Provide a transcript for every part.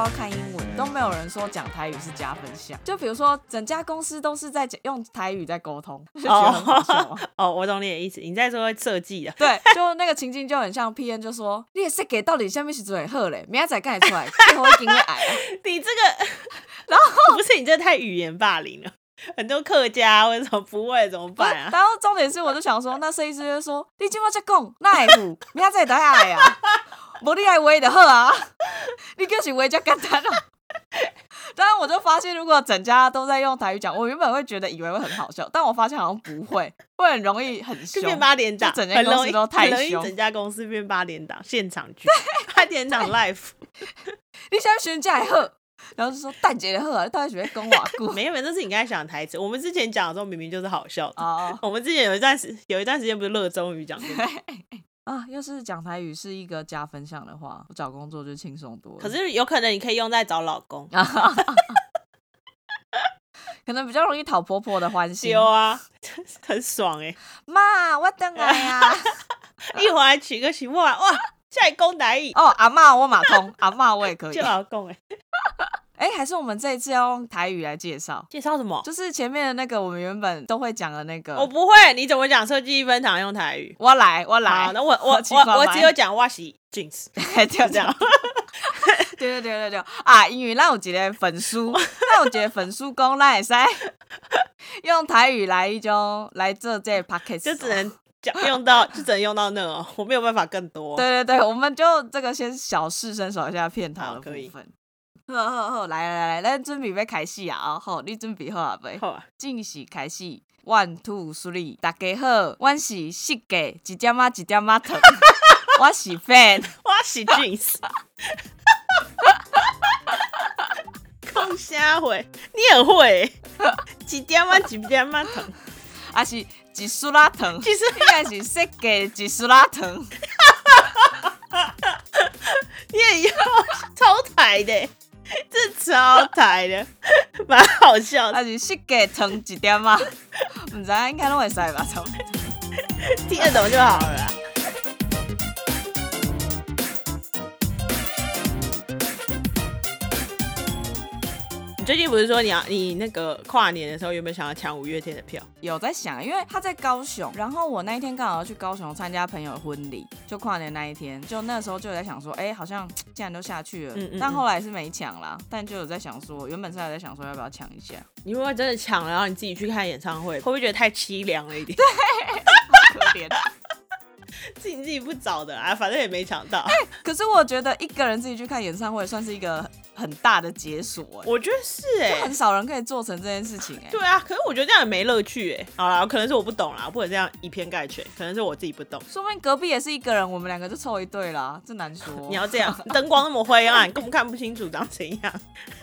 要看英文，都没有人说讲台语是加分项。就比如说，整家公司都是在讲用台语在沟通，就觉得很好笑啊。哦，我懂你的意思，你在说设计的。对，就那个情境就很像 P N 就说，你也是给到底下面是最好嘞，明仔载干出来，最后一定会矮啊。你这个，然后不是你这太语言霸凌了。很多客家为什么不会怎么办啊？然后重点是，我就想说，那设计师就说，你今晚在讲那会付，明仔载得矮呀，无你爱画就好啊，你就是画就简单了。当然，我就发现，如果整家都在用台语讲，我原本会觉得以为会很好笑，但我发现好像不会，会很容易很凶，变八点档，整家公司都太凶，整家公司变八点档现场剧，八点档 life 你想选价好，然后就说蛋姐的好，到底喜欢跟瓦固？没有，没有，这是你刚才想的台词。我们之前讲的时候明明就是好笑的。哦，我们之前有一段时有一段时间不是热衷于讲这个。啊，要是讲台语是一个加分项的话，我找工作就轻松多了。可是有可能你可以用在找老公，可能比较容易讨婆婆的欢心。有啊，很爽哎！妈，我等来呀！一会儿娶个媳妇啊，哇，再讲台语哦，阿妈我马通，阿妈我也可以，就老公哎。哎，还是我们这一次要用台语来介绍，介绍什么？就是前面的那个我们原本都会讲的那个。我不会，你怎么讲设计一分堂用台语？我来，我来。那我我 我我只有讲我是 jeans，就这样。对对对对对啊！因为咱有一个粉书，咱有一个粉书讲，咱会使用台语来一种来做这 p a c k a g e 就只能讲用到，就只能用到那哦，我没有办法更多。对对对，我们就这个先小试身手一下片头的部分。好好好，来来来，咱准备要开始啊！好，你准备好啊未？好啊，正式开始。One two three，大家好，我是设计一点啊一点啊疼，我是 fan，我是 jeans。讲啥话？你很会，一点啊一点啊疼，还是一苏拉疼？其实应该是设计一苏拉疼。你也要超台的。这超台的，蛮好笑。还是设计成一点嘛？唔知应该拢会使吧？听得懂就好了。最近不是说你要你那个跨年的时候有没有想要抢五月天的票？有在想，因为他在高雄，然后我那一天刚好要去高雄参加朋友的婚礼，就跨年那一天，就那时候就有在想说，哎，好像既然都下去了，但后来是没抢啦，但就有在想说，原本是还在想说要不要抢一下。你如果真的抢了，然后你自己去看演唱会，会不会觉得太凄凉了一点？对，可怜。自己自己不找的啊，反正也没抢到。哎可是我觉得一个人自己去看演唱会，算是一个很大的解锁。我觉得是哎，很少人可以做成这件事情哎。对啊，可是我觉得这样也没乐趣哎。好了，可能是我不懂啦，不能这样以偏概全，可能是我自己不懂。说不定隔壁也是一个人，我们两个就凑一对啦，这难说。你要这样，灯光那么灰暗，根本看不清楚长怎样。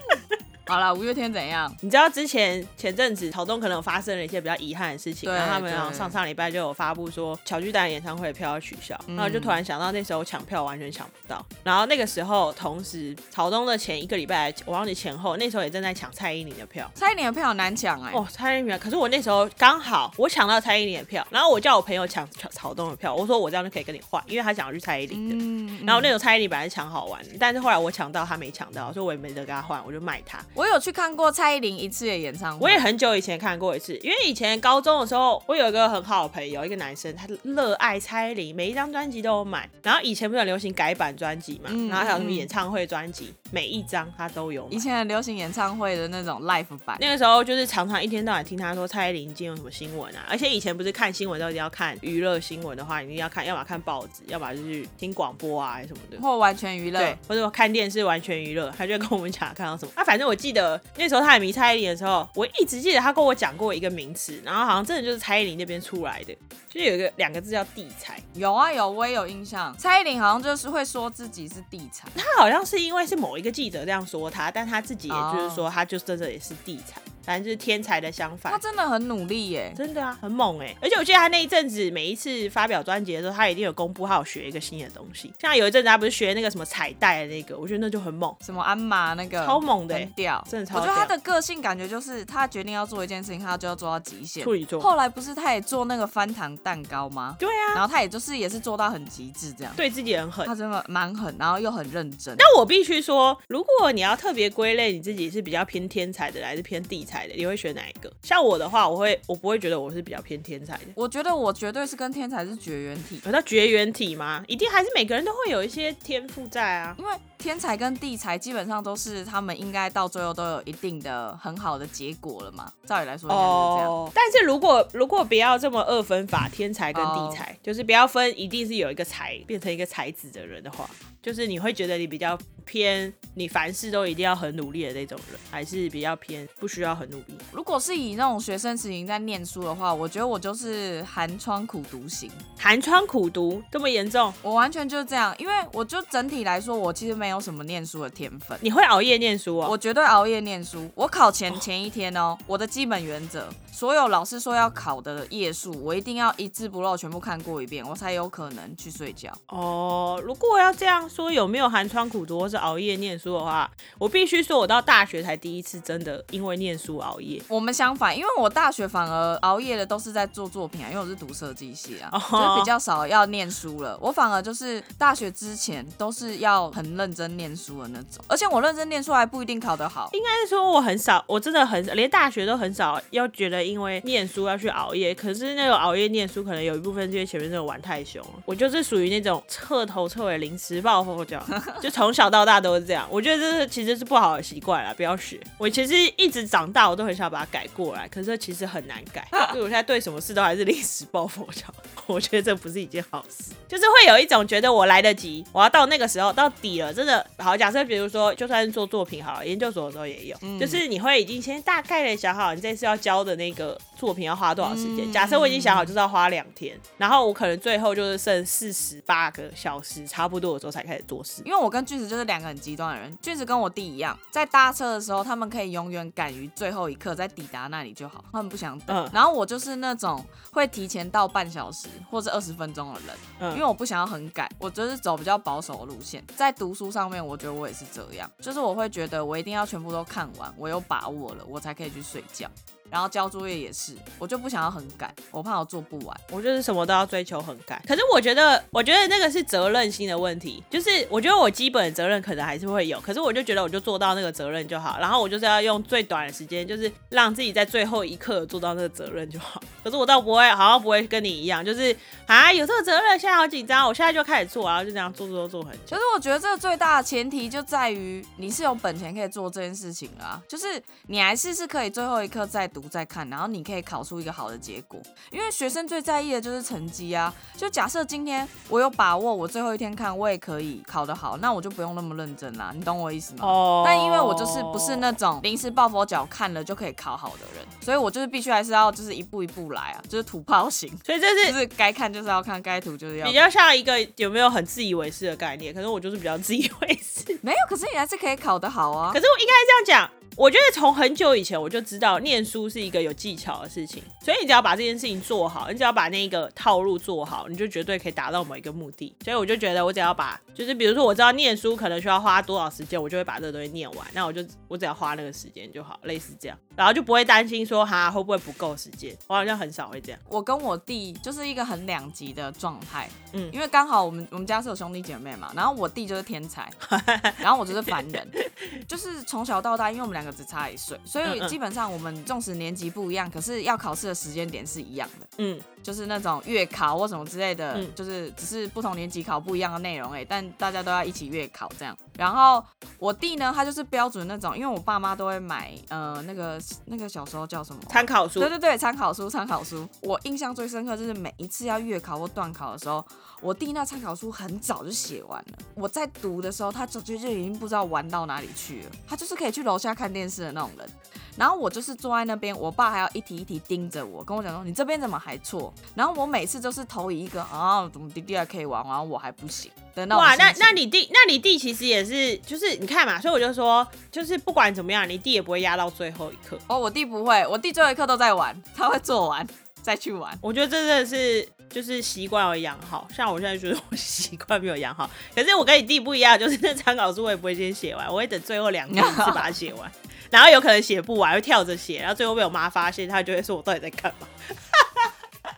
好了，五月天怎样？你知道之前前阵子草东可能有发生了一些比较遗憾的事情，然后他们上上礼拜就有发布说乔巨蛋演唱会票要取消，然后就突然想到那时候抢票完全抢不到，然后那个时候同时草东的前一个礼拜，我忘记前后，那时候也正在抢蔡依林的票，蔡依林的票难抢哎，哦，蔡依林，可是我那时候刚好我抢到蔡依林的票，然后我叫我朋友抢草东的票，我说我这样就可以跟你换，因为他想要去蔡依林的，嗯然后那时候蔡依林本来抢好玩，但是后来我抢到他没抢到，所以我也没得跟他换，我就卖他。我有去看过。蔡依林一次的演唱会，我也很久以前看过一次，因为以前高中的时候，我有一个很好的朋友，一个男生，他热爱蔡依林，每一张专辑都有买。然后以前不是很流行改版专辑嘛，然后还有什么演唱会专辑，每一张他都有。以前很流行演唱会的那种 live 版，那个时候就是常常一天到晚听他说蔡依林今天有什么新闻啊，而且以前不是看新闻都一定要看娱乐新闻的话，一定要看，要么看报纸，要么就是听广播啊什么的，或完全娱乐，对，或者看电视完全娱乐，他就跟我们讲看到什么。啊，反正我记得那时候他很迷蔡依林的时候。我一直记得他跟我讲过一个名词，然后好像真的就是蔡依林那边出来的，就有一个两个字叫地财。有啊有，我也有印象。蔡依林好像就是会说自己是地财，他好像是因为是某一个记者这样说他，但他自己也就是说他就真的也是地财。反正就是天才的相反。他真的很努力耶，真的啊，很猛哎！而且我记得他那一阵子，每一次发表专辑的时候，他一定有公布他有学一个新的东西。像有一阵子他不是学那个什么彩带的那个，我觉得那就很猛，什么鞍马那个超猛的，很屌，真的超。我觉得他的个性感觉就是他决定要做一件事情，他就要做到极限。处女座。后来不是他也做那个翻糖蛋糕吗？对啊。然后他也就是也是做到很极致这样，对自己很狠。他真的蛮狠，然后又很认真。那我必须说，如果你要特别归类你自己是比较偏天才的，还是偏地才的，你会选哪一个？像我的话，我会我不会觉得我是比较偏天才的。我觉得我绝对是跟天才是绝缘体。有到绝缘体吗？一定还是每个人都会有一些天赋在啊。因为天才跟地才基本上都是他们应该到最后都有一定的很好的结果了嘛。照理来说应该是这样。但是如果如果不要这么二分法，天才跟地才，就是不要分一定是有一个才变成一个才子的人的话。就是你会觉得你比较偏，你凡事都一定要很努力的那种人，还是比较偏不需要很努力？如果是以那种学生时期在念书的话，我觉得我就是寒窗苦读型。寒窗苦读这么严重？我完全就是这样，因为我就整体来说，我其实没没有什么念书的天分。你会熬夜念书啊？我绝对熬夜念书。我考前前一天哦，我的基本原则。所有老师说要考的页数，我一定要一字不漏全部看过一遍，我才有可能去睡觉。哦，如果要这样说，有没有寒窗苦读或是熬夜念书的话，我必须说，我到大学才第一次真的因为念书熬夜。我们相反，因为我大学反而熬夜的都是在做作品啊，因为我是读设计系啊，就比较少要念书了。我反而就是大学之前都是要很认真念书的那种，而且我认真念书还不一定考得好。应该是说我很少，我真的很连大学都很少要觉得。因为念书要去熬夜，可是那种熬夜念书可能有一部分是因为前面真的玩太凶了。我就是属于那种彻头彻尾临时抱佛脚，就从小到大都是这样。我觉得这是其实是不好的习惯了，不要学。我其实一直长大，我都很想把它改过来，可是其实很难改。所以我现在对什么事都还是临时抱佛脚，我觉得这不是一件好事。就是会有一种觉得我来得及，我要到那个时候到底了，真的好。假设比如说，就算是做作品好了，研究所的时候也有，就是你会已经先大概的想好你这次要交的那。个作品要花多少时间？假设我已经想好就是要花两天，然后我可能最后就是剩四十八个小时，差不多的时候才开始做事。因为我跟俊子就是两个很极端的人。俊子跟我弟一样，在搭车的时候，他们可以永远赶于最后一刻，在抵达那里就好，他们不想等。然后我就是那种会提前到半小时或者二十分钟的人，因为我不想要很赶，我就是走比较保守的路线。在读书上面，我觉得我也是这样，就是我会觉得我一定要全部都看完，我有把握了，我才可以去睡觉。然后交作业也是，我就不想要很赶，我怕我做不完。我就是什么都要追求很赶。可是我觉得，我觉得那个是责任心的问题。就是我觉得我基本的责任可能还是会有，可是我就觉得我就做到那个责任就好。然后我就是要用最短的时间，就是让自己在最后一刻做到那个责任就好。可是我倒不会，好像不会跟你一样，就是啊有这个责任，现在好紧张，我现在就开始做，然后就这样做做做很久。其实我觉得这个最大的前提就在于你是有本钱可以做这件事情啊，就是你还是是可以最后一刻再读再看，然后你。可以考出一个好的结果，因为学生最在意的就是成绩啊。就假设今天我有把握，我最后一天看我也可以考得好，那我就不用那么认真啦。你懂我意思吗？哦。但因为我就是不是那种临时抱佛脚看了就可以考好的人，所以我就是必须还是要就是一步一步来啊，就是土炮型。所以这是就是该看就是要看，该涂就是要。比较像一个有没有很自以为是的概念？可是我就是比较自以为是。没有，可是你还是可以考得好啊。可是我应该这样讲。我觉得从很久以前我就知道念书是一个有技巧的事情，所以你只要把这件事情做好，你只要把那个套路做好，你就绝对可以达到某一个目的。所以我就觉得，我只要把，就是比如说我知道念书可能需要花多少时间，我就会把这个东西念完。那我就我只要花那个时间就好，类似这样，然后就不会担心说哈会不会不够时间。我好像很少会这样。我跟我弟就是一个很两极的状态，嗯，因为刚好我们我们家是有兄弟姐妹嘛，然后我弟就是天才，然后我就是凡人，就是从小到大，因为我们两个只差一岁。所以基本上我们纵使年级不一样，可是要考试的时间点是一样的。嗯，就是那种月考或什么之类的，就是只是不同年级考不一样的内容哎，但大家都要一起月考这样。然后我弟呢，他就是标准那种，因为我爸妈都会买呃那个那个小时候叫什么参考书，对对对，参考书参考书。我印象最深刻就是每一次要月考或段考的时候，我弟那参考书很早就写完了。我在读的时候，他早就就已经不知道玩到哪里去了。他就是可以去楼下看电视的那种人。然后我就是坐在那边，我爸还要一题一题盯着我，跟我讲说你这边怎么还错？然后我每次都是投以一个啊，怎么弟弟还可以玩，然后我还不行。的那种哇，那那你弟，那你弟其实也是，就是你看嘛，所以我就说，就是不管怎么样，你弟也不会压到最后一刻。哦，我弟不会，我弟最后一刻都在玩，他会做完再去玩。我觉得这真的是就是习惯要养好，像我现在觉得我 习惯没有养好，可是我跟你弟不一样，就是那参考书我也不会先写完，我会等最后两天一次把它写完，然后有可能写不完，会跳着写，然后最后被我妈发现，她就会说我到底在干嘛？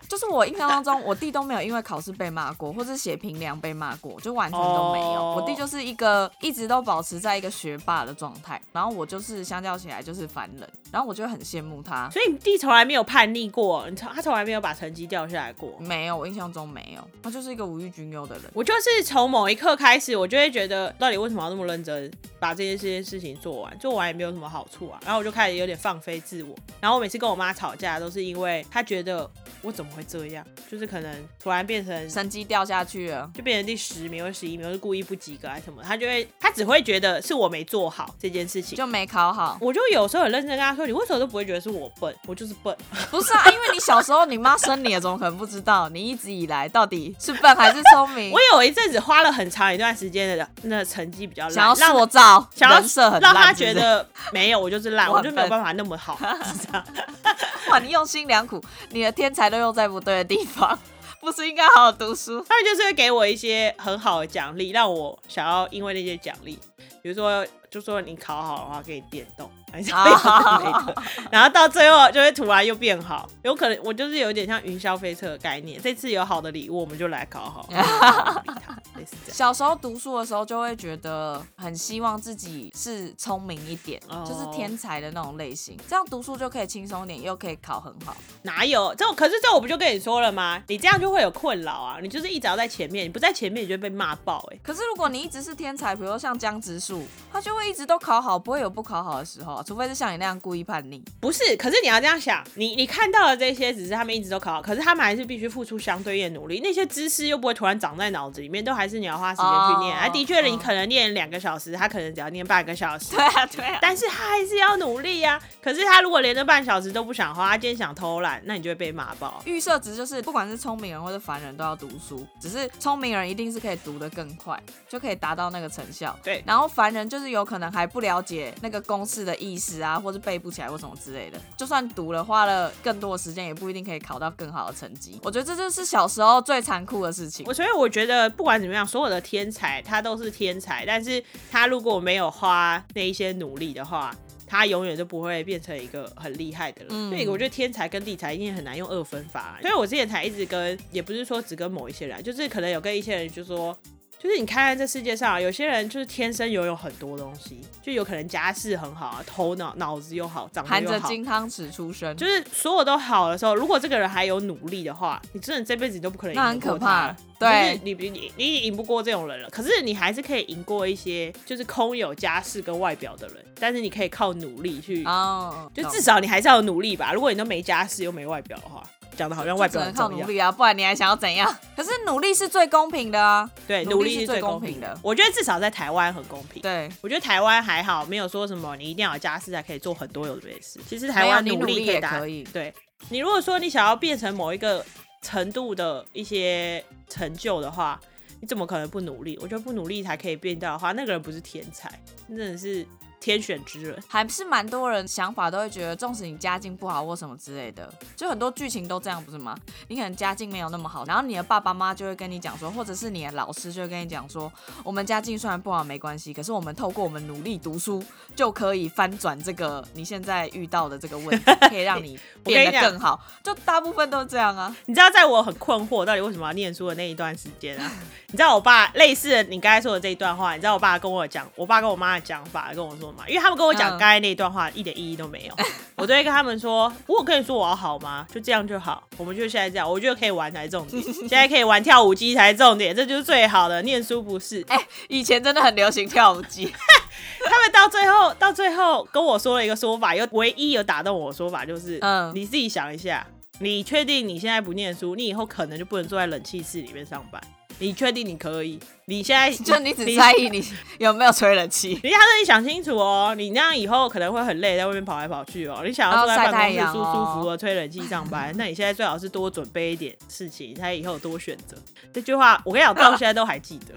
就是我印象当中，我弟都没有因为考试被骂过，或是写评量被骂过，就完全都没有。哦我弟就是一个一直都保持在一个学霸的状态，然后我就是相较起来就是凡人，然后我就很羡慕他。所以你弟从来没有叛逆过，他从来没有把成绩掉下来过。没有，我印象中没有，他就是一个无欲君忧的人。我就是从某一刻开始，我就会觉得，到底为什么要那么认真把这件这件事情做完？做完也没有什么好处啊。然后我就开始有点放飞自我。然后我每次跟我妈吵架，都是因为她觉得我怎么会这样，就是可能突然变成成绩掉下去了，就变成第十名或十一名，或是故意不及格还是什么，他就会他只会觉得是我没做好这件事情。就没考好。我就有时候很认真跟他说，你为什么都不会觉得是我笨？我就是笨。不是啊，因为你小时候你妈生你了，怎么可能不知道？你一直以来到底是笨还是聪明 我？有一阵子花了很长一段时间的那成绩比较烂，想要让塑造想要人设很烂，让他觉得没有，我就是烂，我就没有办法那么好，是这样。哇，你用心良苦，你的天才都用在不对的地方，不是应该好好读书？他们就是会给我一些很好的奖励，让我想要因为那些奖励，比如说就说你考好的话可以电动，还是类的，然后到最后就会突然又变好，有可能我就是有点像云霄飞车的概念，这次有好的礼物，我们就来考好，不理他类似这样。小时候读书的时候，就会觉得很希望自己是聪明一点，哦就是天才的那种类型，这样读书就可以轻松一点，又可以考很好。哪有这种？可是这我不就跟你说了吗？你这样就会有困扰啊！你就是一直要在前面，你不在前面，你就会被骂爆哎、可是如果你一直是天才，比如说像江直树，他就会一直都考好，不会有不考好的时候啊，除非是像你那样故意叛逆。不是，可是你要这样想，你你看到的这些只是他们一直都考好，可是他们还是必须付出相对应的努力。那些知识又不会突然长在脑子里面，都还是你要花时间去念。哦啊，的确，你嗯可能念两个小时，他可能只要念半个小时。对啊，对啊。但是他还是要努力呀、可是他如果连这半小时都不想花，他今天想偷懒，那你就会被骂爆。预设值就是，不管是聪明人或者凡人都要读书，只是聪明人一定是可以读得更快，就可以达到那个成效。对然后凡人就是有可能还不了解那个公式的意思啊，或是背不起来或什么之类的，就算读了，花了更多的时间，也不一定可以考到更好的成绩。我觉得这就是小时候最残酷的事情我。所以我觉得不管怎么样，所有的天才他都是天才，但是他如果没有花那一些努力的话，他永远都不会变成一个很厉害的人。嗯所以我觉得天才跟地才一定很难用二分法。所以我之前才一直跟，也不是说只跟某一些人，就是可能有跟一些人就说。就是你看看这世界上，有些人就是天生拥有很多东西，就有可能家世很好啊，头脑脑子又好，长得含着又好，金汤匙出生，就是所有都好的时候，如果这个人还有努力的话，你真的这辈子都不可能赢那很可怕他。对就是你你你你赢不过这种人了，可是你还是可以赢过一些就是空有家世跟外表的人，但是你可以靠努力去，哦，就至少你还是要有努力吧。如果你都没家世又没外表的话，讲的好像外表很重要。靠努力啊，不然你还想要怎样？可是努力是最公平的啊。对，努力是最公平的。我觉得至少在台湾很公平。对，我觉得台湾还好，没有说什么你一定要有家世才可以做很多有的没的事。其实台湾努力也可以对你如果说你想要变成某一个程度的一些成就的话，你怎么可能不努力？我觉得不努力才可以变到的话，那个人不是天才，真的是天选之人。还是蛮多人想法都会觉得，纵使你家境不好或什么之类的，就很多剧情都这样，不是吗？你可能家境没有那么好，然后你的爸爸妈妈就会跟你讲说，或者是你的老师就会跟你讲说，我们家境虽然不好没关系，可是我们透过我们努力读书，就可以翻转这个你现在遇到的这个问题，可以让你变得更好。就大部分都这样啊。你知道，在我很困惑到底为什么要念书的那一段时间啊，你知道我爸类似的你刚才说的这一段话，你知道我爸跟我讲，我爸跟我妈的讲法跟我说嘛，因为他们跟我讲嗯刚才那一段话一点意义都没有，我都会跟他们说，我有跟你说我要好吗？就这样就好，我们就现在这样，我觉得可以玩才是重点，现在可以玩跳舞机才是重点，这就是最好的，念书不是。哎以前真的很流行跳舞机，他们到最后，到最后跟我说了一个说法，又唯一有打动我的说法就是，嗯你自己想一下，你确定你现在不念书，你以后可能就不能坐在冷气室里面上班？你确定你可以？你现在 就你只在意你有没有吹冷气。你他说你想清楚哦，你那样以后可能会很累，在外面跑来跑去哦。你想要坐在办公室舒舒服服的吹冷气上班，那你现在最好是多准备一点事情，才以后有多选择。这句话我跟你讲，到现在都还记得。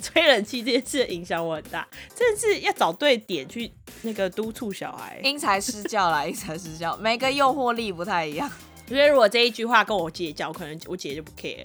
吹冷气这件事影响我很大，真的是要找对点去那个督促小孩。因材施教啦，因材施教，每个诱惑力不太一样。因为如果这一句话跟我姐讲，可能我姐就不 care。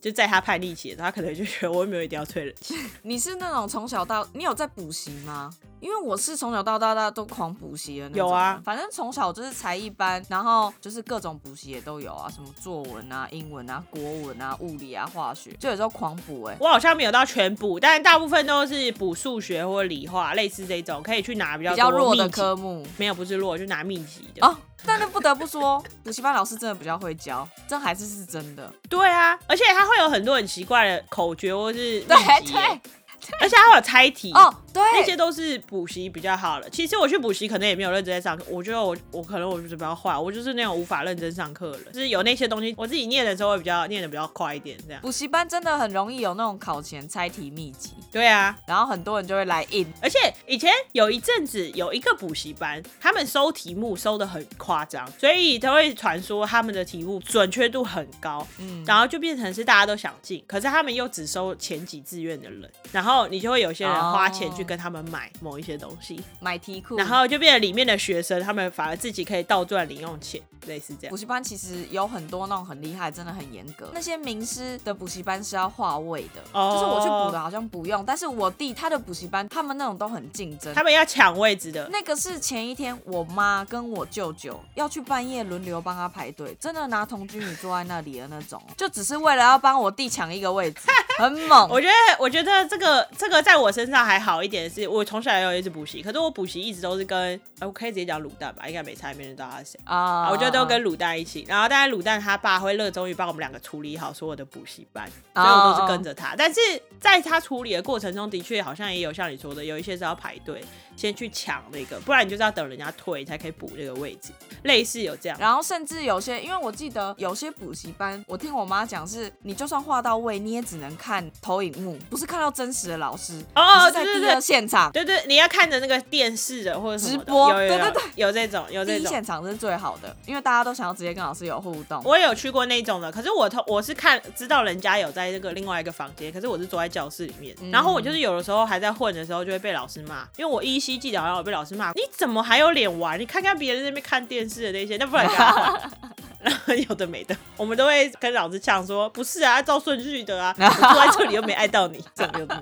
就在她叛逆期，她可能就觉得我没有一定要吹冷气。你是那种从小到你有在补习吗？因为我是从小到大大都狂补习的那种。有啊，反正从小就是才艺班，然后就是各种补习也都有啊，什么作文啊、英文啊、国文啊、物理啊、化学，就有时候狂补哎。我好像没有到全补，但大部分都是补数学或理化，类似这种可以去拿比较比较弱的科目。没有，不是弱，就拿秘籍的。哦，但是不得不说，补习班老师真的比较会教，这还是是真的。对啊，而且他会有很多很奇怪的口诀或是对对。而且还有猜题哦，对，那些都是补习比较好的。其实我去补习可能也没有认真在上课，我觉得我我可能我就是比较坏，我就是那种无法认真上课的人。就是有那些东西，我自己念的时候会比较念的比较快一点，这样。补习班真的很容易有那种考前猜题秘籍。对啊，然后很多人就会来印。而且以前有一阵子有一个补习班，他们收题目收的很夸张，所以都会传说他们的题目准确度很高。嗯，然后就变成是大家都想进，可是他们又只收前几志愿的人，然后你就会有些人。花钱去跟他们买某一些东西，买题库，然后就变成里面的学生，他们反而自己可以倒赚零用钱，类似这样。补习班其实有很多那种很厉害，真的很严格。那些名师的补习班是要划位的，就是我去补的好像不用，但是我弟他的补习班，他们那种都很竞争，他们要抢位置的。那个是前一天我妈跟我舅舅要去半夜轮流帮他排队，真的拿同居女坐在那里的那种，就只是为了要帮我弟抢一个位置，很猛。我觉得，我觉得这个这个在我身上还好一点的是，我从小也有一直补习，可是我补习一直都是跟，我可以直接讲卤蛋吧，应该没差，没人知道他是谁啊。我觉得都跟卤蛋一起，然后但是卤蛋他爸会热衷于帮我们两个处理好所有的补习班，所以我都是跟着他。但是在他处理的过程中，的确好像也有像你说的，有一些是要排队。先去抢那个，不然你就是要等人家退才可以补那个位置，类似有这样。然后甚至有些，因为我记得有些补习班，我听我妈讲是，你就算画到位，你也只能看投影幕，不是看到真实的老师哦，对对对现场。对对，你要看着那个电视的或者直播，对对对，有这种有这种。现场是最好的，因为大家都想要直接跟老师有互动。我也有去过那种的，可是我头我是看知道人家有在这个另外一个房间，可是我是坐在教室里面，然后我就是有的时候还在混的时候就会被老师骂，因为我依稀记得好像我被老师。骂你怎么还有脸玩？你看看别人那边看电视的那些，那不然 然后有的没的，我们都会跟老师呛说，不是啊，照顺序的啊，坐在这里又没爱到你，这有的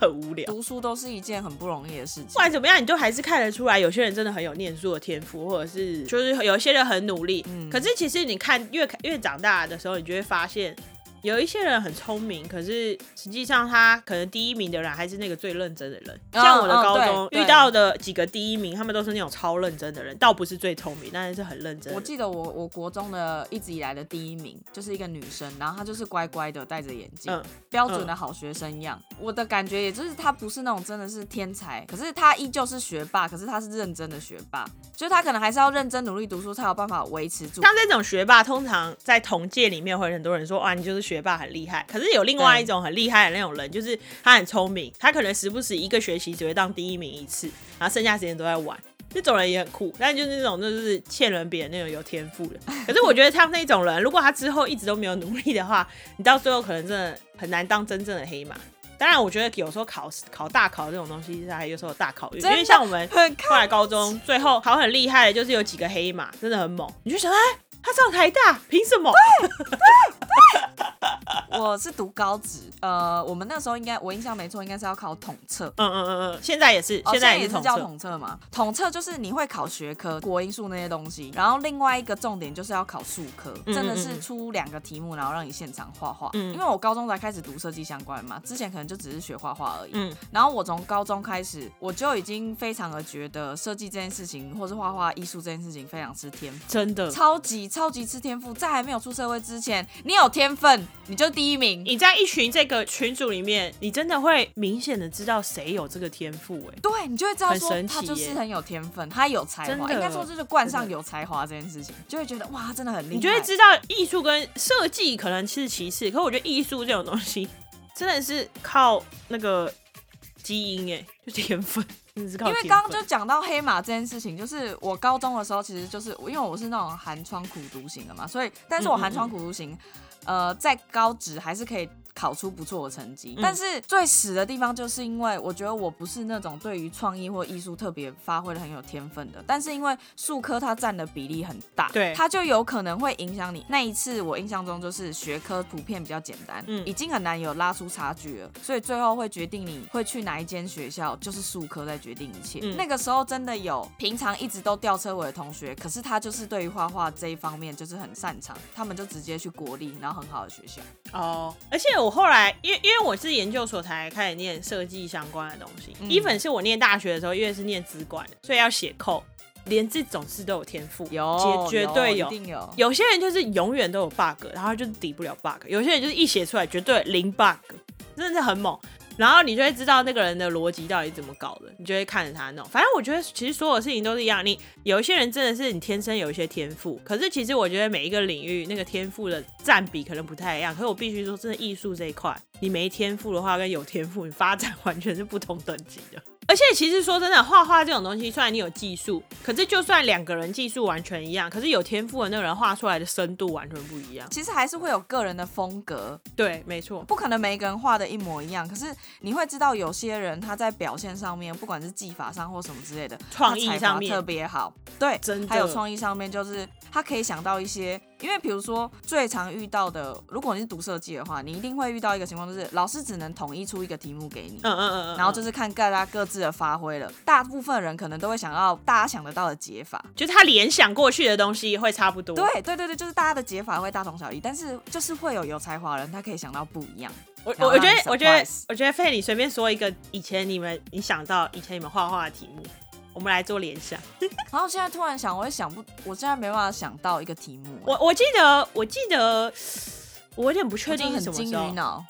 很无聊。读书都是一件很不容易的事情，不管怎么样，你就还是看得出来，有些人真的很有念书的天赋，或者是就是有些人很努力。嗯，可是其实你看越越长大的时候，你就会发现。有一些人很聪明，可是实际上他可能第一名的人还是那个最认真的人。像我的高中遇到的几个第一名，他们都是那种超认真的人，倒不是最聪明，但是是很认真。我记得我我国中的一直以来的第一名就是一个女生，然后她就是乖乖的戴着眼镜，标准的好学生样。我的感觉也就是她不是那种真的是天才，可是她依旧是学霸，可是她是认真的学霸，就是她可能还是要认真努力读书才有办法维持住。像这种学霸，通常在同届里面会很多人说，哇，你就是学。霸很厉害，可是有另外一种很厉害的那种人，就是他很聪明，他可能时不时一个学期只会当第一名一次，然后剩下时间都在玩。这种人也很酷，但就是那种就是欠人别人那种有天赋的。可是我觉得他那种人，如果他之后一直都没有努力的话，你到最后可能真的很难当真正的黑马。当然，我觉得有时候考考大考这种东西，还有时候大考运，因为像我们后来高中最后考很厉害的，就是有几个黑马，真的很猛。你就想，哎，他上台大，凭什么？对对对。我是读高职，呃，我们那时候应该我印象没错，应该是要考统测。嗯嗯嗯嗯，现在也是，现在也是叫统测嘛。统测就是你会考学科、国英数那些东西，然后另外一个重点就是要考数科，真的是出两个题目，然后让你现场画画。嗯，因为我高中才开始读设计相关嘛，之前可能就只是学画画而已。嗯，然后我从高中开始，我就已经非常的觉得设计这件事情，或是画画艺术这件事情非常吃天赋，真的超级超级吃天赋。在还没有出社会之前，你有天分，你就第一名。你在一群这个群组里面，你真的会明显的知道谁有这个天赋哎，对你就会知道说他就是很有天分，他有才华，应该说就是冠上有才华这件事情，就会觉得哇，他真的很厉害。你就会知道艺术跟设计可能是其次，可我觉得艺术这种东西真的是靠那个基因哎，就天分，因为刚刚就讲到黑马这件事情，就是我高中的时候，其实就是因为我是那种寒窗苦读型的嘛，所以但是我寒窗苦读型。呃，在高职还是可以考出不错的成绩。但是最死的地方，就是因为我觉得我不是那种对于创意或艺术特别发挥的很有天分的。但是因为数科它占的比例很大，对，它就有可能会影响你。那一次我印象中就是学科普遍比较简单，嗯，已经很难有拉出差距了，所以最后会决定你会去哪一间学校，就是数科在决定一切。那个时候真的有平常一直都吊车尾的同学，可是他就是对于画画这一方面就是很擅长，他们就直接去国立，然后很好的学校。哦，而且我后来，因为因为我是研究所才开始念设计相关的东西。一粉是我念大学的时候，因为是念资管，所以要写扣，连这种事都有天赋，有绝对有，一定有。有些人就是永远都有 bug，然后就是抵不了 bug；有些人就是一写出来绝对零 bug，真的是很猛。然后你就会知道那个人的逻辑到底怎么搞的，你就会看着他弄。反正我觉得其实所有事情都是一样，你有一些人真的是你天生有一些天赋，可是其实我觉得每一个领域那个天赋的占比可能不太一样。可是我必须说，真的艺术这一块，你没天赋的话跟有天赋，你发展完全是不同等级的。而且其实说真的，画画这种东西，虽然你有技术，可是就算两个人技术完全一样，可是有天赋的那个人画出来的深度完全不一样。其实还是会有个人的风格，对，没错，不可能每一个人画的一模一样。可是你会知道，有些人他在表现上面，不管是技法上或什么之类的，创意上面特别好。对，真的，还有创意上面，就是他可以想到一些。因为比如说最常遇到的，如果你是读设计的话，你一定会遇到一个情况，就是老师只能统一出一个题目给你，嗯嗯嗯，然后就是看大家各自的发挥了。大部分人可能都会想到大家想得到的解法，就是他联想过去的东西会差不多。对对对对，就是大家的解法会大同小异，但是就是会有有才华人，他可以想到不一样。我我觉得我觉得我觉得费你随便说一个以前你们你想到以前你们画画的题目。我们来做联想，然后现在突然想，我也想不，我现在没办法想到一个题目。我我记得，我记得，我有点不确定是什么时候啊。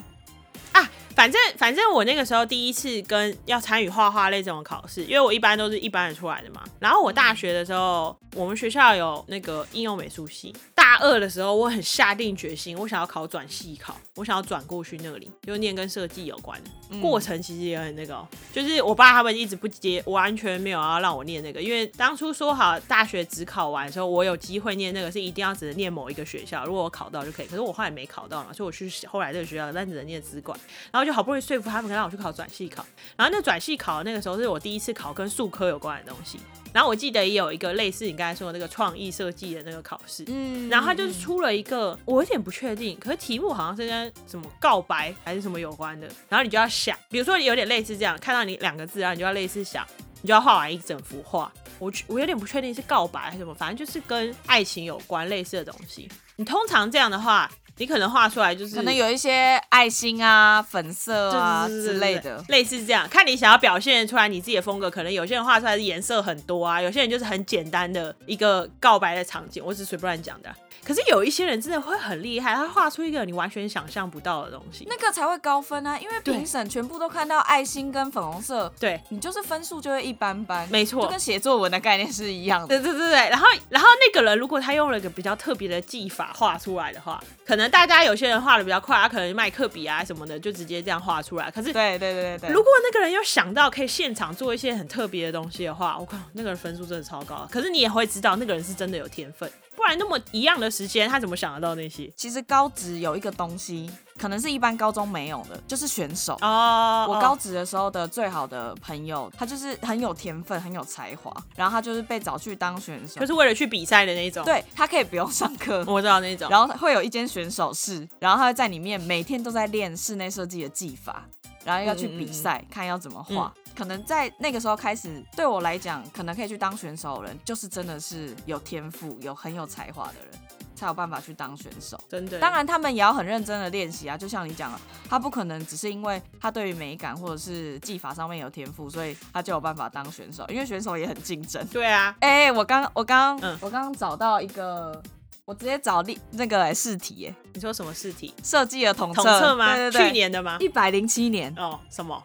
反正反正我那个时候第一次跟要参与画画类这种考试，因为我一般都是一般人出来的嘛。然后我大学的时候，我们学校有那个应用美术系。大二的时候，我很下定决心，我想要考转系考，我想要转过去那里，就念跟设计有关的。过程其实也很那个，就是我爸他们一直不接，完全没有要让我念那个，因为当初说好大学只考完的时候，我有机会念那个是一定要只能念某一个学校，如果我考到就可以。可是我后来没考到嘛，所以我去后来这个学校，但只能念资管，然后就好不容易说服他们，让我去考转系考。然后那转系考那个时候是我第一次考跟数科有关的东西。然后我记得也有一个类似你刚才说的那个创意设计的那个考试，嗯，然后他就是出了一个，我有点不确定，可是题目好像是跟什么告白还是什么有关的，然后你就要想，比如说有点类似这样，看到你两个字，然后你就要类似想，你就要画完一整幅画。我我有点不确定是告白还是什么，反正就是跟爱情有关类似的东西。你通常这样的话。你可能画出来就是可能有一些爱心啊、粉色啊之类的，类似这样。看你想要表现出来你自己的风格，可能有些人画出来的颜色很多啊，有些人就是很简单的一个告白的场景。我只是随便乱讲的。可是有一些人真的会很厉害，他画出一个你完全想象不到的东西，那个才会高分啊！因为评审全部都看到爱心跟粉红色，对你就是分数就会一般般，没错，就跟写作文的概念是一样的。对对对对，然后然后那个人如果他用了一个比较特别的技法画出来的话，可能大家有些人画的比较快，他可能麦克笔啊什么的就直接这样画出来。可是对对对对，如果那个人又想到可以现场做一些很特别的东西的话，我靠，那个人分数真的超高。可是你也会知道那个人是真的有天分。不然那么一样的时间，他怎么想得到那些？其实高职有一个东西，可能是一般高中没有的，就是选手哦。我高职的时候的最好的朋友，他就是很有天分，很有才华，然后他就是被找去当选手，就是为了去比赛的那种。对他可以不用上课，我知道那种。然后会有一间选手室，然后他会在里面每天都在练室内设计的技法，然后要去比赛，看要怎么画。可能在那个时候开始，对我来讲，可能可以去当选手的人，就是真的是有天赋、有很有才华的人，才有办法去当选手。真的，当然他们也要很认真的练习啊。就像你讲了，他不可能只是因为他对于美感或者是技法上面有天赋，所以他就有办法当选手。因为选手也很竞争。对啊。哎，我刚我刚我刚刚找到一个，我直接找例那个试题。哎，你说什么试题？设计的统测吗？对对对，去年的吗？一百零七年。哦，什么？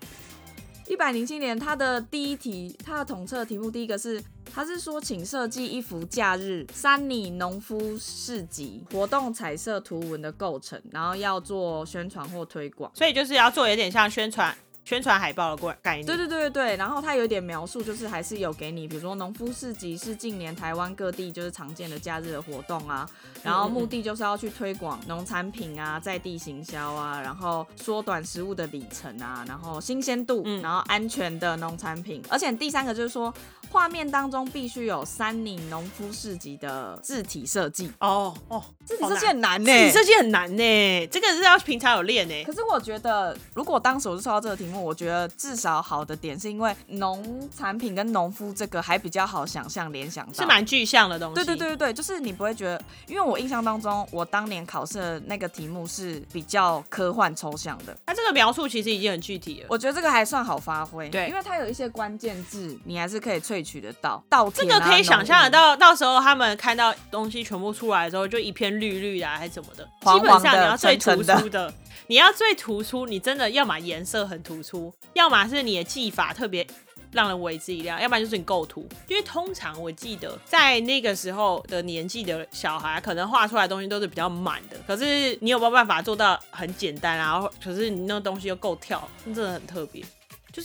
一百零七年，它的第一题，它的统测题目，第一个是，它是说，请设计一幅假日山里农夫市集活动彩色图文的构成，然后要做宣传或推广，所以就是要做有点像宣传。宣传海报的概念。对对对对对，然后它有点描述，就是还是有给你，比如说农夫市集是近年台湾各地就是常见的假日的活动啊，然后目的就是要去推广农产品啊，在地行销啊，然后缩短食物的里程啊，然后新鲜度，然后安全的农产品，而且第三个就是说。画面当中必须有三宁农夫市集的字体设计哦哦，字体设计很难呢，字体设计很难呢，这个是要平常有练呢。可是我觉得，如果当时我是抽到这个题目，我觉得至少好的点是因为农产品跟农夫这个还比较好想象联想到，是蛮具象的东西。对对对对对，就是你不会觉得，因为我印象当中，我当年考试的那个题目是比较科幻抽象的，它这个描述其实已经很具体了。我觉得这个还算好发挥，对，因为它有一些关键字，你还是可以萃。取得到稻田，这个可以想象得到，到时候他们看到东西全部出来之后，就一片绿绿的还是什么的。基本上你要最突出的，你要最突出，你真的要么颜色很突出，要么是你的技法特别让人为之一亮，要不然就是你构图。因为通常我记得在那个时候的年纪的小孩，可能画出来的东西都是比较满的，可是你有没有办法做到很简单，然后可是你那个东西又够跳，真的很特别。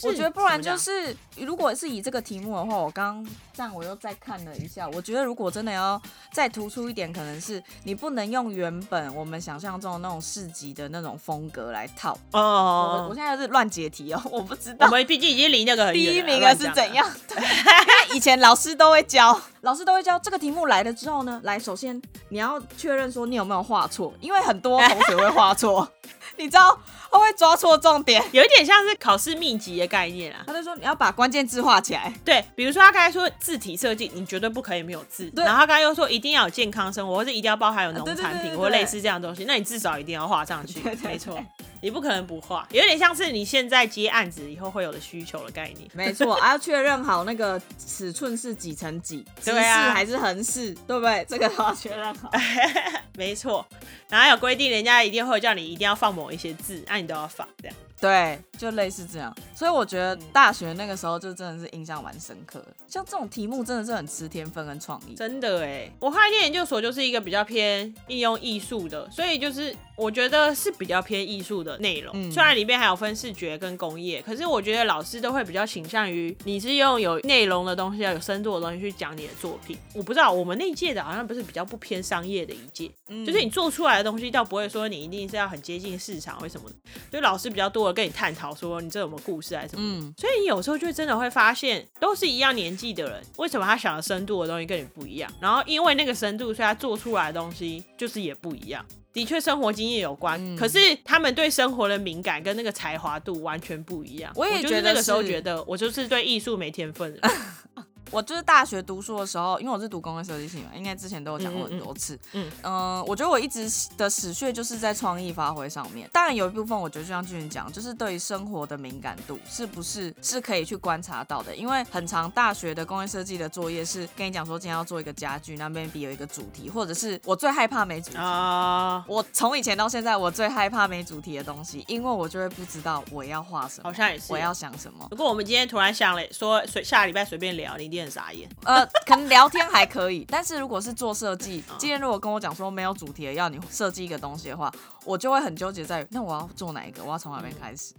我觉得不然就是，如果是以这个题目的话，我刚这样我又再看了一下，我觉得如果真的要再突出一点，可能是你不能用原本我们想象中的那种市集的那种风格来套。哦，我现在是乱解题哦，我不知道。我们毕竟已经离那个第一名了是怎样？对，以前老师都会教，老师都会教这个题目来了之后呢，来首先你要确认说你有没有画错，因为很多同学会画错，你知道。他会抓错重点，有一点像是考试秘籍的概念啊。他就说你要把关键字画起来。对，比如说他刚才说字体设计，你绝对不可以没有字。然后他刚才又说一定要有健康生活，或者一定要包含有农产品或类似这样东西，那你至少一定要画上去。没错。你不可能不画，有点像是你现在接案子以后会有的需求的概念。没错，还要确认好那个尺寸是几乘几，直视还是横视，对不对？这个都要确认好。没错，然后有规定，人家一定会叫你一定要放某一些字，那你都要放这样。对，就类似这样，所以我觉得大学那个时候就真的是印象蛮深刻的。像这种题目真的是很吃天分跟创意，真的哎。我后来念研究所就是一个比较偏应用艺术的，所以就是我觉得是比较偏艺术的内容。虽然里面还有分视觉跟工业，可是我觉得老师都会比较倾向于你是用有内容的东西、要有深度的东西去讲你的作品。我不知道我们那届的好像不是比较不偏商业的一届，就是你做出来的东西倒不会说你一定是要很接近市场，为什么？就老师比较多。我跟你探讨说，你这有什么故事还是什么？嗯，所以你有时候就真的会发现，都是一样年纪的人，为什么他想的深度的东西跟你不一样？然后因为那个深度，所以他做出来的东西就是也不一样。的确，生活经验有关，可是他们对生活的敏感跟那个才华度完全不一样。我也觉得那个时候觉得，我就是对艺术没天分。我就是大学读书的时候，因为我是读工业设计系嘛，应该之前都有讲过很多次。嗯嗯，我觉得我一直的死穴就是在创意发挥上面。当然有一部分，我觉得就像俊俊讲，就是对于生活的敏感度是不是是可以去观察到的。因为很长大学的工业设计的作业是跟你讲说，今天要做一个家具，那 maybe 有一个主题，或者是我最害怕没主题啊。我从以前到现在，我最害怕没主题的东西，因为我就会不知道我要画什么，好像也是我要想什么。如果我们今天突然想了说，随下礼拜随便聊，你一定很傻眼。呃，可能聊天还可以，但是如果是做设计，今天如果跟我讲说没有主题，要你设计一个东西的话，我就会很纠结在于，那我要做哪一个，我要从哪边开始。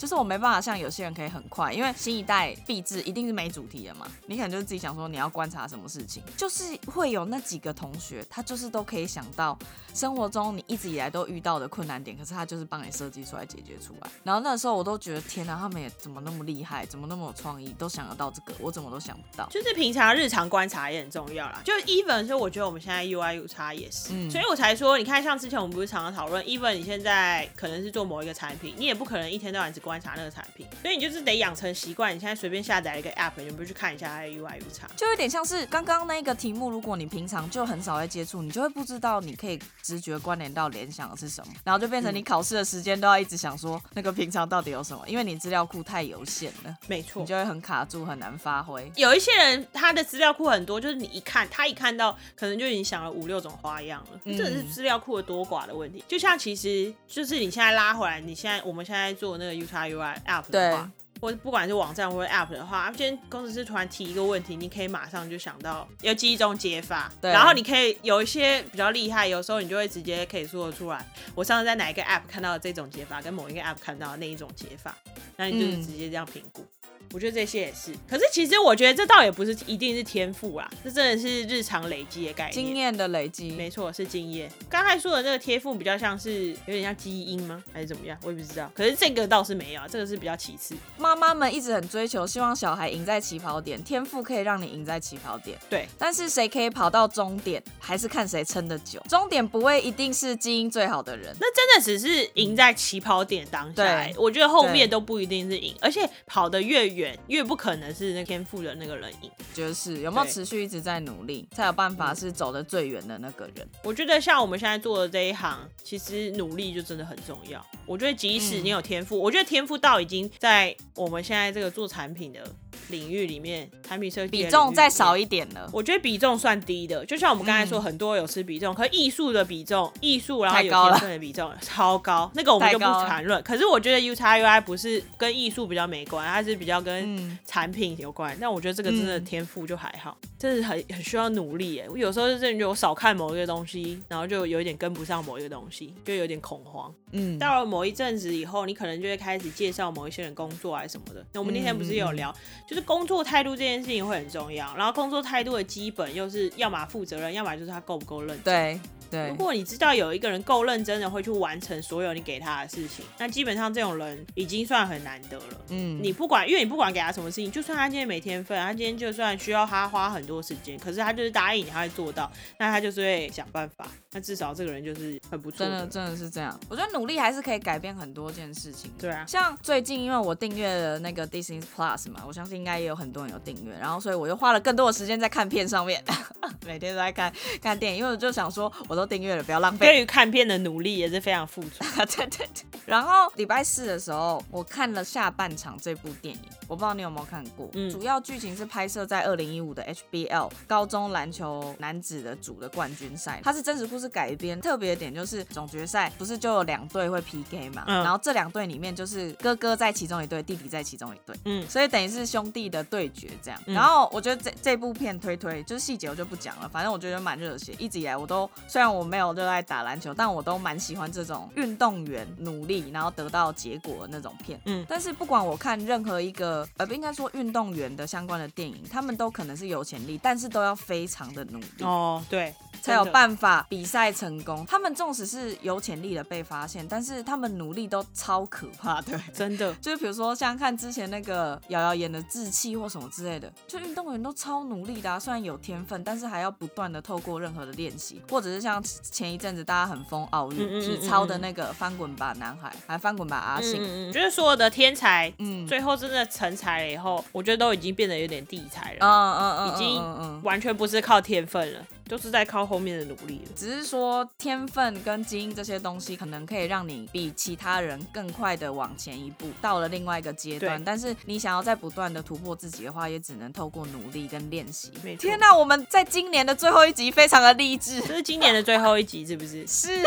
就是我没办法像有些人可以很快，因为新一代毕制一定是没主题的嘛。你可能就是自己想说你要观察什么事情，就是会有那几个同学，他就是都可以想到生活中你一直以来都遇到的困难点，可是他就是帮你设计出来解决出来。然后那时候我都觉得天哪，他们也怎么那么厉害，怎么那么有创意，都想得到这个，我怎么都想不到。就是平常日常观察也很重要啦。就 even 所以我觉得我们现在 UI U 差也是，所以我才说，你看像之前我们不是常常讨论，even 你现在可能是做某一个产品，你也不可能一天到晚只观察那个产品。所以你就是得养成习惯，你现在随便下载一个 app，你不去看一下它的 UI U 差，就有点像是刚刚那个题目，如果你平常就很少在接触，你就会不知道你可以直觉关联到联想的是什么，然后就变成你考试的时间都要一直想说那个平常到底有什么，因为你资料库太有限了，没错，你就会很卡住，很难发挥。有一些人他的资料库很多，就是你一看他一看到，可能就已经想了五六种花样了，这是资料库的多寡的问题。就像其实就是你现在拉回来，你现在我们现在做那个 U 叉 UI app 的话。或者不管是网站或者 App 的话，今天工程师突然提一个问题，你可以马上就想到要记忆中解法，对然后你可以有一些比较厉害，有时候你就会直接可以说得出来，我上次在哪一个 App 看到的这种解法，跟某一个 App 看到的那一种解法，那你就是嗯直接这样评估。我觉得这些也是，可是其实我觉得这倒也不是一定是天赋啦，这真的是日常累积的概念。经验的累积，没错，是经验。刚才说的这个天赋比较像是有点像基因吗？还是怎么样？我也不知道。可是这个倒是没有啊，这个是比较其次。妈妈们一直很追求，希望小孩赢在起跑点，天赋可以让你赢在起跑点。对，但是谁可以跑到终点，还是看谁撑得久。终点不会一定是基因最好的人。那真的只是赢在起跑点当下、对欸我觉得后面都不一定是赢，而且跑得越远，越不可能是那天赋的那个人赢。就是有没有持续一直在努力，才有办法是走得最远的那个人。我觉得像我们现在做的这一行，其实努力就真的很重要。我觉得即使你有天赋，我觉得天赋到已经在我们现在这个做产品的领域里面，产品设计比重再少一点了。我觉得比重算低的，就像我们刚才说，很多有吃比重，可是艺术的比重，艺术然后有天分的比重超高，那个我们就不谈论。可是我觉得 U x UI 不是跟艺术比较没关，它是比较跟嗯产品有关。但我觉得这个真的嗯天赋就还好，真的很很需要努力耶。我有时候就真的觉得我少看某一个东西，然后就有一点跟不上某一个东西，就有点恐慌。嗯，到了某一阵子以后，你可能就会开始介绍某一些人工作啊什么的。那我们那天不是有聊，就是工作态度这件事情会很重要，然后工作态度的基本又是要么负责任，要么就是他够不够认真。对对如，果你知道有一个人够认真的会去完成所有你给他的事情，那基本上这种人已经算很难得了。嗯，你不管，因为你不管给他什么事情，就算他今天没天分，他今天就算需要他花很多时间，可是他就是答应你，他会做到，那他就是会想办法。那至少这个人就是很不错真的真的是这样。我觉得努力还是可以改变很多件事情。对啊，像最近因为我订阅了那个 Disney Plus 嘛，我相信应该也有很多人有订阅，然后所以我就花了更多的时间在看片上面，每天都在看看电影，因为我就想说我都订阅了，不要浪费。对于看片的努力也是非常付出。对对对。然后礼拜四的时候，我看了下半场这部电影，我不知道你有没有看过。嗯主要剧情是拍摄在二零一五的 HBL 高中篮球男子的组的冠军赛，它是真实故事改编。特别的点就是总决赛不是就有两队会 PK 嘛，嗯然后这两队里面就是哥哥在其中一队，弟弟在其中一队。嗯，所以等于是兄弟的对决这样。嗯然后我觉得这这部片推推就是细节我就不讲了，反正我觉得蛮热血。一直以来我都虽然我没有热爱打篮球，但我都蛮喜欢这种运动员努力然后得到结果的那种片。嗯但是不管我看任何一个呃不应该说运动员的相关的电影，他们都可能是有潜力，但是都要非常的努力。哦，对，才有办法比赛成功。他们纵使是有潜力的被发现，但是他们努力都超可怕的。真的。就是比如说像看之前那个瑶瑶演的志气或什么之类的，就运动员都超努力的、啊，虽然有天分，但是还要不断的透过任何的练习，或者是像前一阵子大家很疯奥运嗯嗯嗯体操的那个翻滚吧男孩，还翻滚吧阿信，嗯嗯嗯，就是所有的天才，嗯最后真的成才了以后，我觉得都已经变得有点地才嗯了，嗯嗯嗯，已经。完全不是靠天分了，都是在靠后面的努力了。只是说天分跟基因这些东西，可能可以让你比其他人更快的往前一步，到了另外一个阶段。但是你想要再不断的突破自己的话，也只能透过努力跟练习。天哪，我们在今年的最后一集非常的励志，这是今年的最后一集，是不是？是。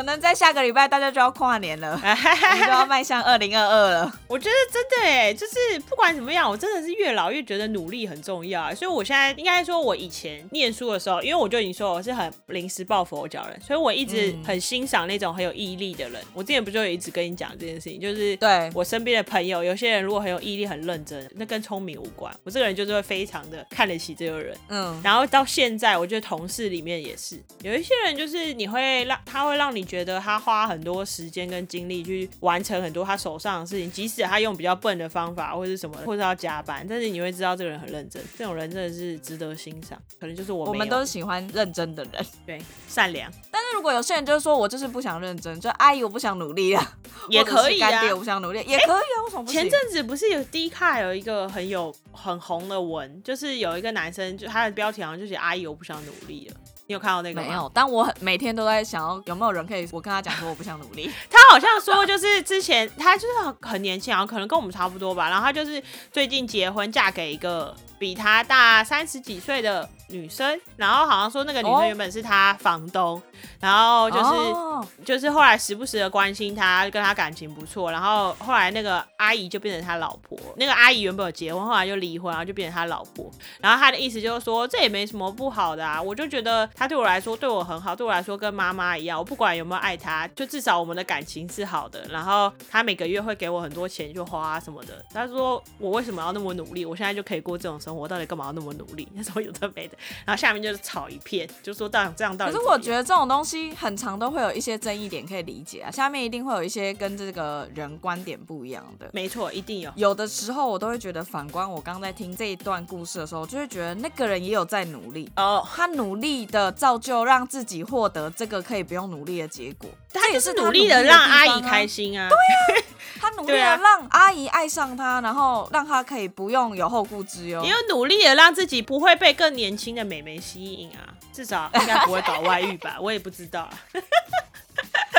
可能在下个礼拜大家就要跨年了，就要迈向二零二二了。我觉得真的哎，就是不管怎么样，我真的是越老越觉得努力很重要啊。所以我现在应该说，我以前念书的时候，因为我就已经说我是很临时抱佛脚人，所以我一直嗯很欣赏那种很有毅力的人。我之前不就有一直跟你讲这件事情，就是对我身边的朋友，有些人如果很有毅力、很认真，那跟聪明无关。我这个人就是会非常的看得起这个人。嗯，然后到现在，我觉得同事里面也是有一些人，就是你会让他会让你觉得他花很多时间跟精力去完成很多他手上的事情，即使他用比较笨的方法或者是什么，或者要加班，但是你会知道这个人很认真，这种人真的是值得欣赏。可能就是我我们都是喜欢认真的人。对善良但是如果有些人就是说我就是不想认真，就阿姨我不想努力了，也可以啊干爹我不想努力，也可以啊，为什么不行？前阵子不是有 D 卡有一个很有很红的文，就是有一个男生，就他的标题好像就写“阿姨我不想努力了”，你有看到那个吗？没有，但我很每天都在想要有没有人可以，我跟他讲说我不想努力。他好像说，就是之前他就是很很年轻，然后可能跟我们差不多吧。然后他就是最近结婚，嫁给一个比他大三十几岁的女生，然后好像说那个女生原本是他房东，然后就是就是后来时不时的关心他，跟他感情不错，然后后来那个阿姨就变成他老婆，那个阿姨原本有结婚，后来就离婚，然后就变成他老婆，然后他的意思就是说这也没什么不好的啊，我就觉得他对我来说对我很好，对我来说跟妈妈一样，我不管有没有爱他，就至少我们的感情是好的，然后他每个月会给我很多钱就花什么的，他说我为什么要那么努力，我现在就可以过这种生活，到底干嘛要那么努力？那时候有特别的，然后下面就是吵一片，就说到底这样到底。可是我觉得这种东西很长都会有一些争议点可以理解啊，下面一定会有一些跟这个人观点不一样的。没错，一定有。有的时候我都会觉得，反观我刚在听这一段故事的时候，就会觉得那个人也有在努力哦，他努力的造就让自己获得这个可以不用努力的结果，他也是努力的让阿姨开心啊。对啊，他努力的让阿姨爱上他，然后让他可以不用有后顾之忧，也有努力的让自己不会被更年轻的美眉吸引啊，至少应该不会搞外遇吧？我也不知道。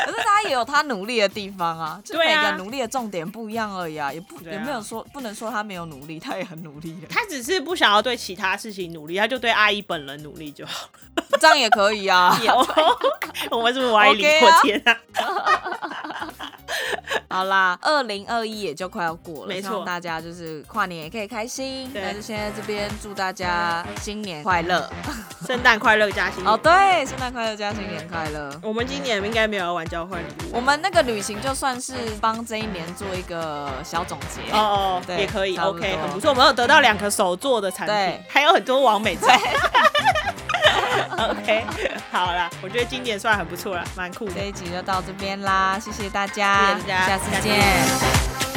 可是他也有他努力的地方啊，就每个努力的重点不一样而已啊，也不也没有说不能说他没有努力，他也很努力的。他只是不想要对其他事情努力，他就对阿姨本人努力就好，这样也可以啊。我们是不是歪理破天啊？好啦，二零二一也就快要过了，没错，大家就是跨年也可以开心。那就先在这边祝大家新年快乐，圣诞快乐加新年。哦，对，圣诞快乐加新年快乐。我们今年应该没有玩交换礼物，我们那个旅行就算是帮这一年做一个小总结。哦哦，对也可以，OK，很不错。我们有得到两个手做的产品，还有很多完美 在。OK，好啦，我觉得今年算很不错了，蛮酷的。这一集就到这边啦，谢谢大家，下次见。